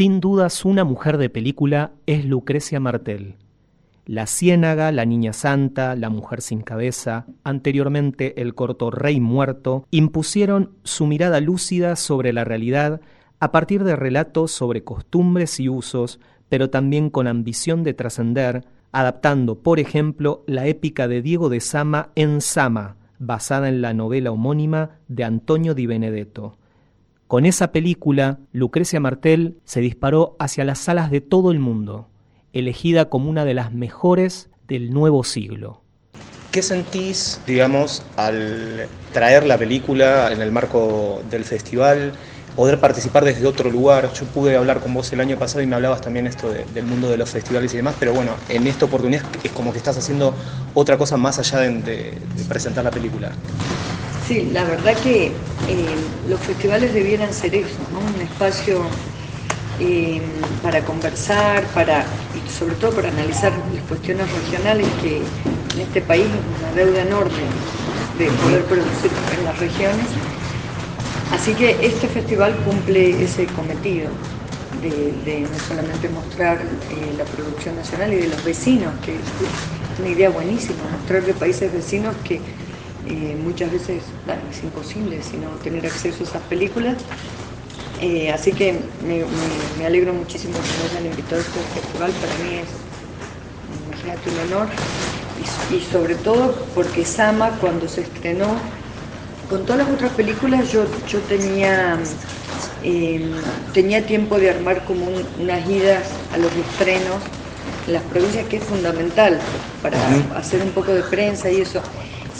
Sin dudas, una mujer de película es Lucrecia Martel. La Ciénaga, La Niña Santa, La Mujer sin Cabeza, anteriormente el corto Rey Muerto, impusieron su mirada lúcida sobre la realidad a partir de relatos sobre costumbres y usos, pero también con ambición de trascender, adaptando, por ejemplo, la épica de Diego de Sama en Sama, basada en la novela homónima de Antonio Di Benedetto. Con esa película, Lucrecia Martel se disparó hacia las salas de todo el mundo, elegida como una de las mejores del nuevo siglo. ¿Qué sentís, digamos, al traer la película en el marco del festival? poder participar desde otro lugar. Yo pude hablar con vos el año pasado y me hablabas también esto del mundo de los festivales y demás, pero bueno, en esta oportunidad es como que estás haciendo otra cosa más allá de presentar la película. Sí, la verdad que eh, los festivales debieran ser eso, un espacio eh, para conversar, para, y sobre todo para analizar las cuestiones regionales que en este país es una deuda enorme de poder producir en las regiones. Así que este festival cumple ese cometido de, no solamente mostrar eh, la producción nacional y de los vecinos, que es una idea buenísima, mostrar de países vecinos que eh, muchas veces es imposible sino tener acceso a esas películas. Eh, así que me, alegro muchísimo que me hayan invitado a este festival, para mí es, imagínate, un honor. Y, sobre todo porque Sama cuando se estrenó, con todas las otras películas yo, yo tenía, em, tenía tiempo de armar como unas idas a los estrenos en las provincias que es fundamental para hacer un poco de prensa y eso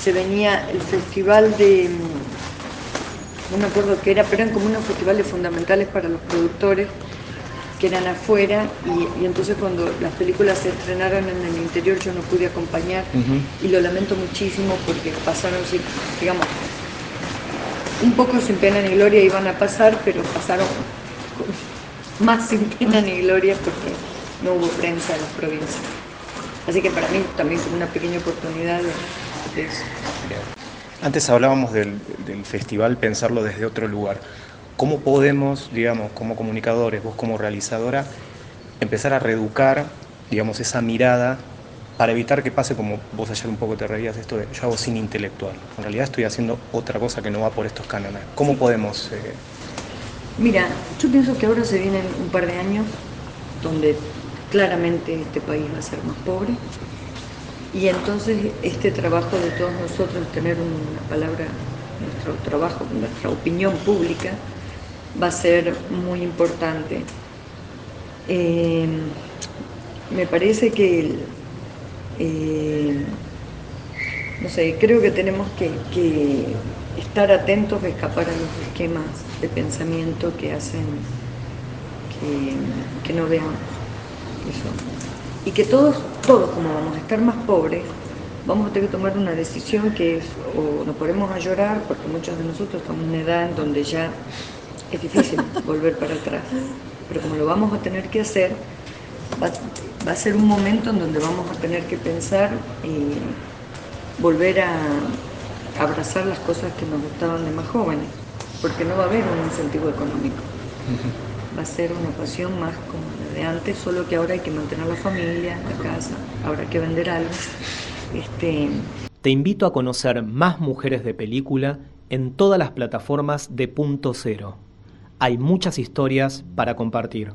se venía el festival de, no me acuerdo qué era, pero eran como unos festivales fundamentales para los productores que eran afuera y, entonces cuando las películas se estrenaron en el interior yo no pude acompañar y lo lamento muchísimo porque pasaron, digamos, un poco sin pena ni gloria iban a pasar, pero pasaron más sin pena ni gloria porque no hubo prensa en las provincias. Así que para mí también fue una pequeña oportunidad de, antes hablábamos del, festival pensarlo desde otro lugar. ¿Cómo podemos, digamos, como comunicadores, vos como realizadora, empezar a reeducar, digamos, esa mirada para evitar que pase como vos ayer un poco te reías esto de yo hago cine intelectual. En realidad estoy haciendo otra cosa que no va por estos cánones. ¿Cómo podemos...? Eh? Mira, yo pienso que ahora se vienen un par de años donde claramente este país va a ser más pobre, y entonces este trabajo de todos nosotros, tener una palabra, nuestro trabajo, nuestra opinión pública, va a ser muy importante. Eh, me parece que, eh, no sé, creo que tenemos que, estar atentos a escapar a los esquemas de pensamiento que hacen que, que no veamos eso y que todos, todos como vamos a estar más pobres, vamos a tener que tomar una decisión que es o nos ponemos a llorar, porque muchos de nosotros estamos en una edad en donde ya es difícil volver para atrás, pero como lo vamos a tener que hacer, va, a ser un momento en donde vamos a tener que pensar y volver a abrazar las cosas que nos gustaban de más jóvenes, porque no va a haber un incentivo económico. Va a ser una pasión más como de antes, solo que ahora hay que mantener la familia, la casa, habrá que vender algo. Este... Te invito a conocer más mujeres de película en todas las plataformas de Punto Cero. Hay muchas historias para compartir.